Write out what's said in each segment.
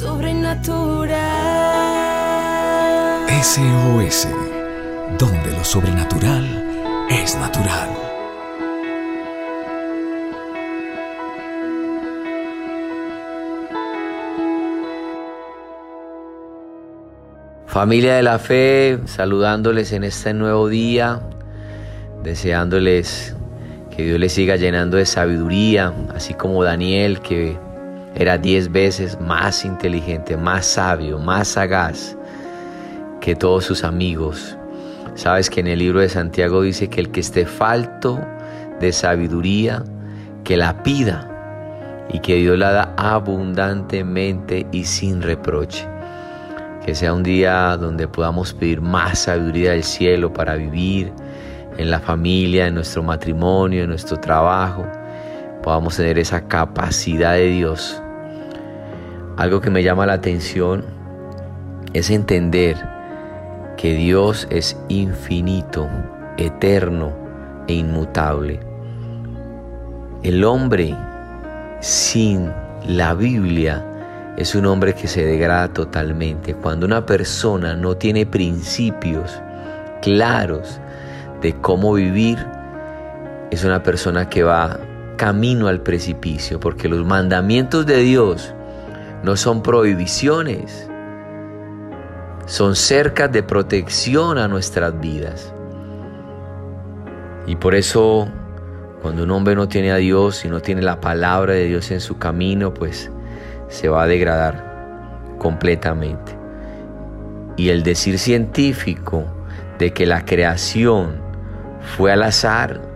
sobrenatural. SOS, donde lo sobrenatural es natural. Familia de la fe, saludándoles en este nuevo día, deseándoles que Dios les siga llenando de sabiduría, así como Daniel, que era diez veces más inteligente, más sabio, más sagaz que todos sus amigos. Sabes que en el libro de Santiago dice que el que esté falto de sabiduría, que la pida y que Dios la da abundantemente y sin reproche. Que sea un día donde podamos pedir más sabiduría del cielo para vivir en la familia, en nuestro matrimonio, en nuestro trabajo. Podamos tener esa capacidad de Dios. Algo que me llama la atención es entender que Dios es infinito, eterno e inmutable. El hombre sin la Biblia es un hombre que se degrada totalmente. Cuando una persona no tiene principios claros de cómo vivir, es una persona que va camino al precipicio, porque los mandamientos de Dios no son prohibiciones, son cercas de protección a nuestras vidas. Y por eso, cuando un hombre no tiene a Dios y no tiene la palabra de Dios en su camino, pues se va a degradar completamente. Y el decir científico de que la creación fue al azar,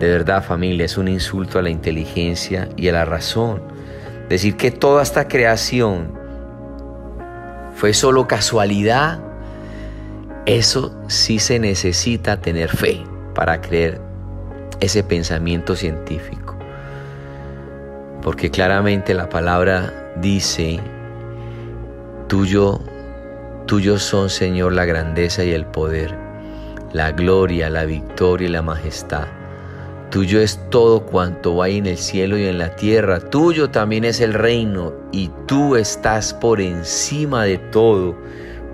de verdad familia, es un insulto a la inteligencia y a la razón. Decir que toda esta creación fue solo casualidad, eso sí se necesita tener fe para creer ese pensamiento científico. Porque claramente la palabra dice, tuyo, tuyo son Señor la grandeza y el poder, la gloria, la victoria y la majestad. Tuyo es todo cuanto hay en el cielo y en la tierra. Tuyo también es el reino y tú estás por encima de todo,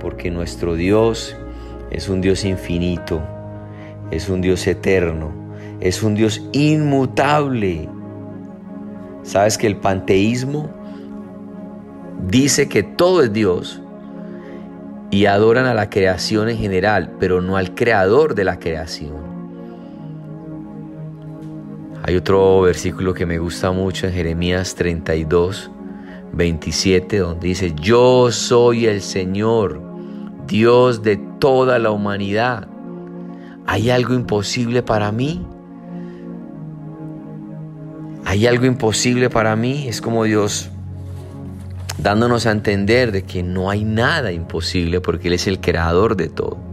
porque nuestro Dios es un Dios infinito, es un Dios eterno, es un Dios inmutable. Sabes que el panteísmo dice que todo es Dios y adoran a la creación en general, pero no al creador de la creación. Hay otro versículo que me gusta mucho en Jeremías 32, 27, donde dice, yo soy el Señor, Dios de toda la humanidad. ¿Hay algo imposible para mí? ¿Hay algo imposible para mí? Es como Dios dándonos a entender de que no hay nada imposible porque Él es el creador de todo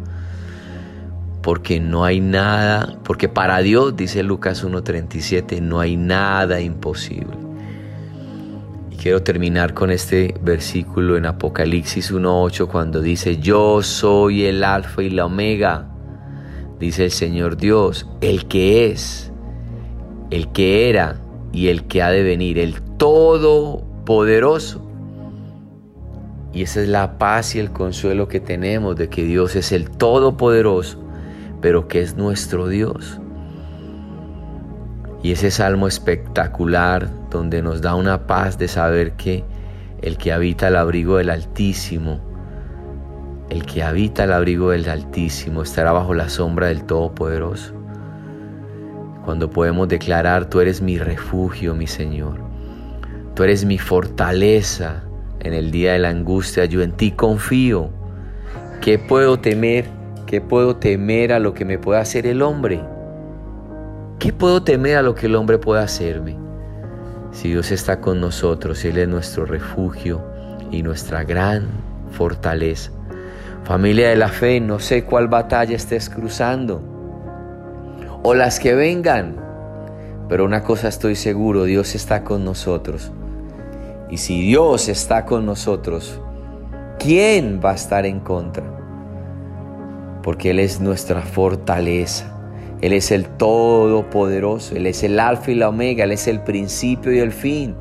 porque no hay nada, porque para Dios, dice Lucas 1.37, no hay nada imposible. Y quiero terminar con este versículo en Apocalipsis 1.8 cuando dice, yo soy el alfa y la omega, dice el Señor Dios, el que es, el que era y el que ha de venir, el todopoderoso. Y esa es la paz y el consuelo que tenemos de que Dios es el todopoderoso pero que es nuestro Dios. Y ese salmo espectacular donde nos da una paz de saber que el que habita el abrigo del Altísimo, el que habita el abrigo del Altísimo estará bajo la sombra del Todopoderoso. Cuando podemos declarar, tú eres mi refugio, mi Señor. Tú eres mi fortaleza en el día de la angustia. Yo en ti confío. ¿Qué puedo temer? ¿Qué puedo temer a lo que me pueda hacer el hombre? ¿Qué puedo temer a lo que el hombre pueda hacerme? Si Dios está con nosotros, Él es nuestro refugio y nuestra gran fortaleza. Familia de la fe, no sé cuál batalla estés cruzando o las que vengan, pero una cosa estoy seguro, Dios está con nosotros. Y si Dios está con nosotros, ¿quién va a estar en contra? Porque Él es nuestra fortaleza. Él es el Todopoderoso, Él es el Alfa y la Omega, Él es el principio y el fin.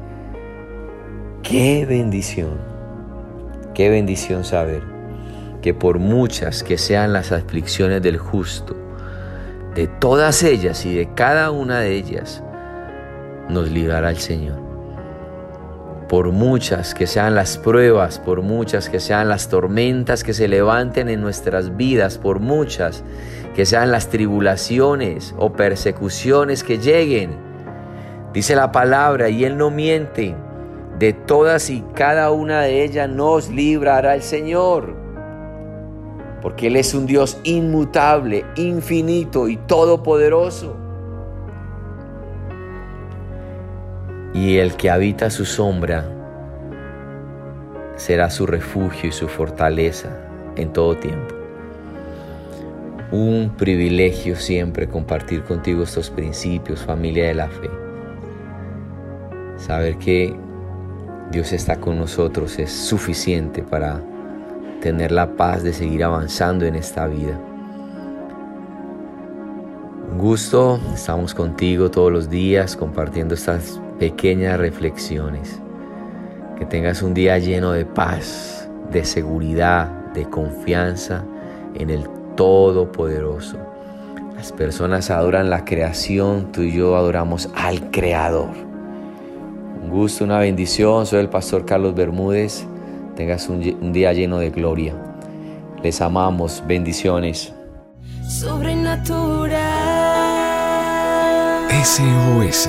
¡Qué bendición! Qué bendición saber que por muchas que sean las aflicciones del justo, de todas ellas y de cada una de ellas, nos librará el Señor. Por muchas que sean las pruebas, por muchas que sean las tormentas que se levanten en nuestras vidas, por muchas que sean las tribulaciones o persecuciones que lleguen, dice la palabra y Él no miente, de todas y cada una de ellas nos librará el Señor. Porque Él es un Dios inmutable, infinito y todopoderoso. Y el que habita su sombra será su refugio y su fortaleza en todo tiempo. Un privilegio siempre compartir contigo estos principios, familia de la fe. Saber que Dios está con nosotros es suficiente para tener la paz de seguir avanzando en esta vida. Un gusto, estamos contigo todos los días compartiendo estas pequeñas reflexiones. Que tengas un día lleno de paz, de seguridad, de confianza en el Todopoderoso. Las personas adoran la creación, tú y yo adoramos al Creador. Un gusto, una bendición. Soy el pastor Carlos Bermúdez. Tengas un, día lleno de gloria. Les amamos. Bendiciones. Sobrenatural. SOS,